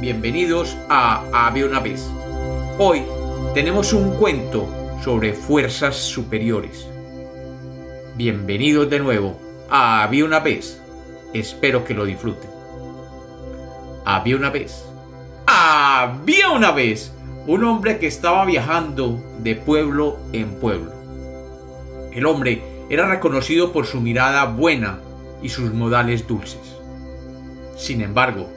bienvenidos a Había una vez. Hoy tenemos un cuento sobre fuerzas superiores. Bienvenidos de nuevo a Había una vez. Espero que lo disfruten. Había una vez. Había una vez un hombre que estaba viajando de pueblo en pueblo. El hombre era reconocido por su mirada buena y sus modales dulces. Sin embargo,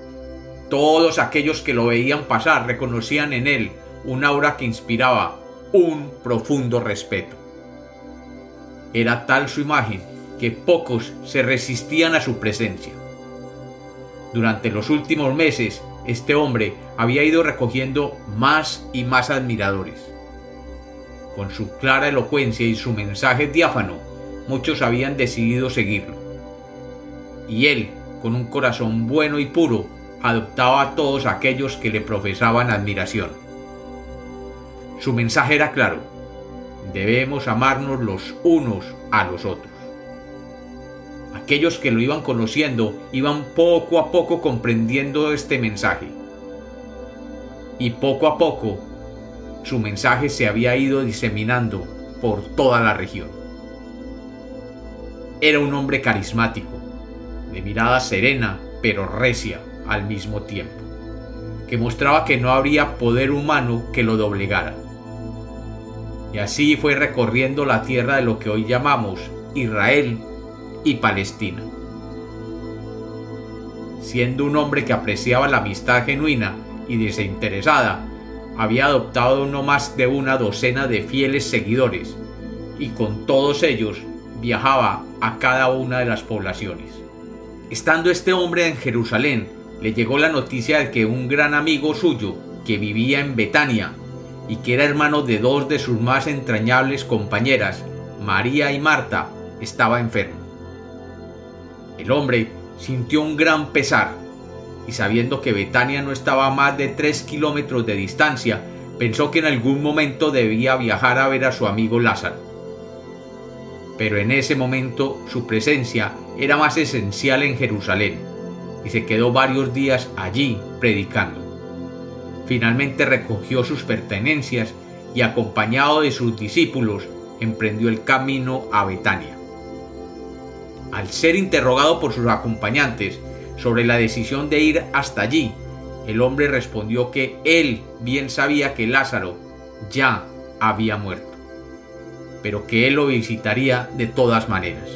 todos aquellos que lo veían pasar reconocían en él un aura que inspiraba un profundo respeto. Era tal su imagen que pocos se resistían a su presencia. Durante los últimos meses, este hombre había ido recogiendo más y más admiradores. Con su clara elocuencia y su mensaje diáfano, muchos habían decidido seguirlo. Y él, con un corazón bueno y puro, adoptaba a todos aquellos que le profesaban admiración. Su mensaje era claro, debemos amarnos los unos a los otros. Aquellos que lo iban conociendo iban poco a poco comprendiendo este mensaje. Y poco a poco su mensaje se había ido diseminando por toda la región. Era un hombre carismático, de mirada serena pero recia al mismo tiempo, que mostraba que no habría poder humano que lo doblegara. Y así fue recorriendo la tierra de lo que hoy llamamos Israel y Palestina. Siendo un hombre que apreciaba la amistad genuina y desinteresada, había adoptado no más de una docena de fieles seguidores, y con todos ellos viajaba a cada una de las poblaciones. Estando este hombre en Jerusalén, le llegó la noticia de que un gran amigo suyo, que vivía en Betania, y que era hermano de dos de sus más entrañables compañeras, María y Marta, estaba enfermo. El hombre sintió un gran pesar, y sabiendo que Betania no estaba a más de tres kilómetros de distancia, pensó que en algún momento debía viajar a ver a su amigo Lázaro. Pero en ese momento su presencia era más esencial en Jerusalén, y se quedó varios días allí predicando. Finalmente recogió sus pertenencias y acompañado de sus discípulos emprendió el camino a Betania. Al ser interrogado por sus acompañantes sobre la decisión de ir hasta allí, el hombre respondió que él bien sabía que Lázaro ya había muerto, pero que él lo visitaría de todas maneras.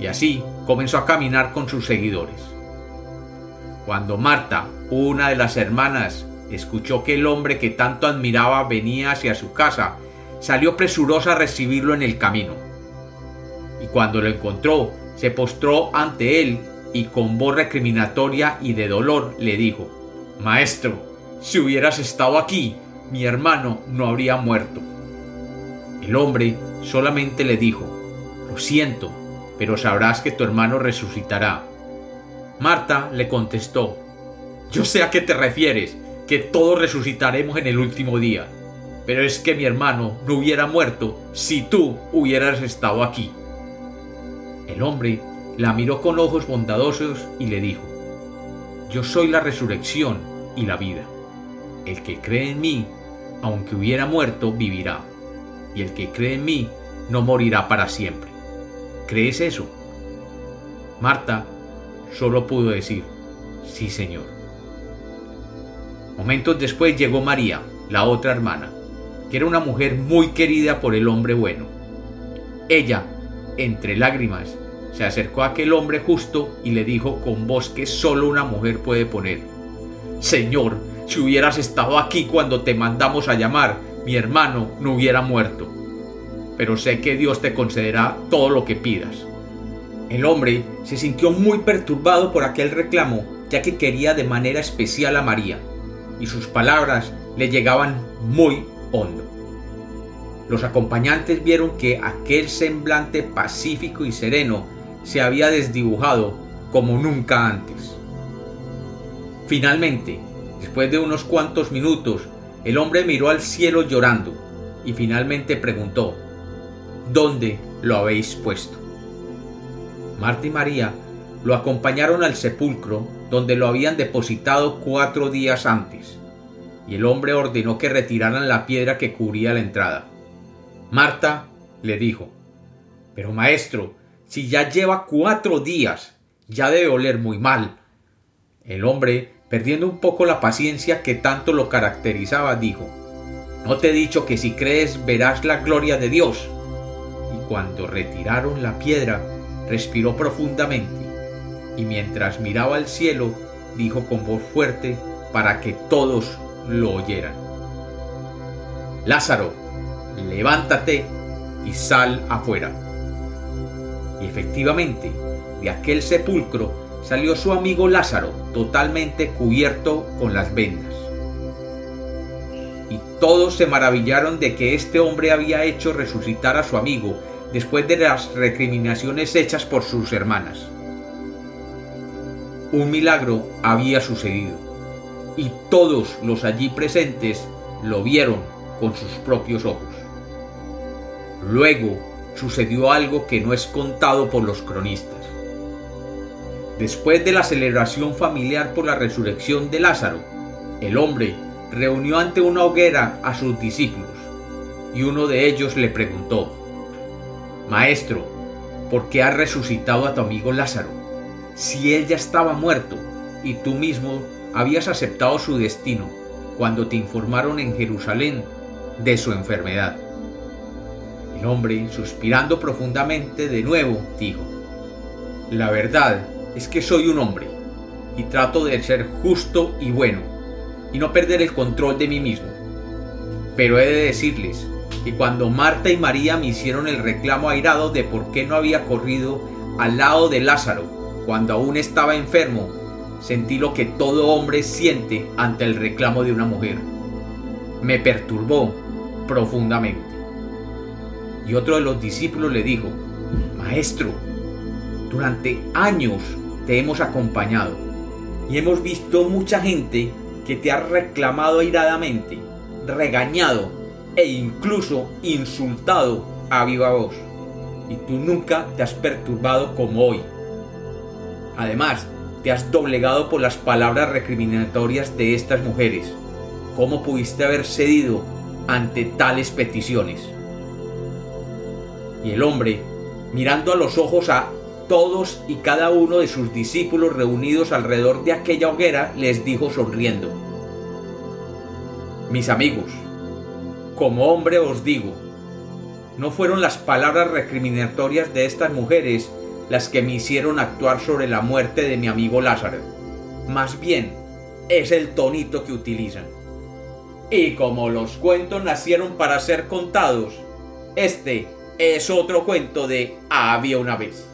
Y así comenzó a caminar con sus seguidores. Cuando Marta, una de las hermanas, escuchó que el hombre que tanto admiraba venía hacia su casa, salió presurosa a recibirlo en el camino y cuando lo encontró, se postró ante él y con voz recriminatoria y de dolor le dijo, Maestro, si hubieras estado aquí, mi hermano no habría muerto. El hombre solamente le dijo, Lo siento, pero sabrás que tu hermano resucitará. Marta le contestó, Yo sé a qué te refieres, que todos resucitaremos en el último día, pero es que mi hermano no hubiera muerto si tú hubieras estado aquí. El hombre la miró con ojos bondadosos y le dijo, Yo soy la resurrección y la vida. El que cree en mí, aunque hubiera muerto, vivirá. Y el que cree en mí, no morirá para siempre. ¿Crees eso? Marta solo pudo decir, Sí, Señor. Momentos después llegó María, la otra hermana, que era una mujer muy querida por el hombre bueno. Ella entre lágrimas, se acercó a aquel hombre justo y le dijo con voz que solo una mujer puede poner, Señor, si hubieras estado aquí cuando te mandamos a llamar, mi hermano no hubiera muerto. Pero sé que Dios te concederá todo lo que pidas. El hombre se sintió muy perturbado por aquel reclamo, ya que quería de manera especial a María, y sus palabras le llegaban muy hondo. Los acompañantes vieron que aquel semblante pacífico y sereno se había desdibujado como nunca antes. Finalmente, después de unos cuantos minutos, el hombre miró al cielo llorando y finalmente preguntó, ¿Dónde lo habéis puesto? Marta y María lo acompañaron al sepulcro donde lo habían depositado cuatro días antes, y el hombre ordenó que retiraran la piedra que cubría la entrada. Marta le dijo, Pero maestro, si ya lleva cuatro días, ya debe oler muy mal. El hombre, perdiendo un poco la paciencia que tanto lo caracterizaba, dijo, ¿No te he dicho que si crees verás la gloria de Dios? Y cuando retiraron la piedra, respiró profundamente y mientras miraba al cielo, dijo con voz fuerte para que todos lo oyeran. Lázaro, levántate y sal afuera. Y efectivamente, de aquel sepulcro salió su amigo Lázaro, totalmente cubierto con las vendas. Y todos se maravillaron de que este hombre había hecho resucitar a su amigo después de las recriminaciones hechas por sus hermanas. Un milagro había sucedido, y todos los allí presentes lo vieron con sus propios ojos. Luego sucedió algo que no es contado por los cronistas. Después de la celebración familiar por la resurrección de Lázaro, el hombre reunió ante una hoguera a sus discípulos, y uno de ellos le preguntó, Maestro, ¿por qué has resucitado a tu amigo Lázaro? Si él ya estaba muerto y tú mismo habías aceptado su destino cuando te informaron en Jerusalén de su enfermedad. El hombre, suspirando profundamente de nuevo, dijo, La verdad es que soy un hombre y trato de ser justo y bueno y no perder el control de mí mismo. Pero he de decirles y cuando Marta y María me hicieron el reclamo airado de por qué no había corrido al lado de Lázaro cuando aún estaba enfermo, sentí lo que todo hombre siente ante el reclamo de una mujer. Me perturbó profundamente. Y otro de los discípulos le dijo, Maestro, durante años te hemos acompañado y hemos visto mucha gente que te ha reclamado airadamente, regañado e incluso insultado a viva voz. Y tú nunca te has perturbado como hoy. Además, te has doblegado por las palabras recriminatorias de estas mujeres. ¿Cómo pudiste haber cedido ante tales peticiones? Y el hombre, mirando a los ojos a todos y cada uno de sus discípulos reunidos alrededor de aquella hoguera, les dijo sonriendo, Mis amigos, como hombre os digo, no fueron las palabras recriminatorias de estas mujeres las que me hicieron actuar sobre la muerte de mi amigo Lázaro. Más bien, es el tonito que utilizan. Y como los cuentos nacieron para ser contados, este es otro cuento de había una vez.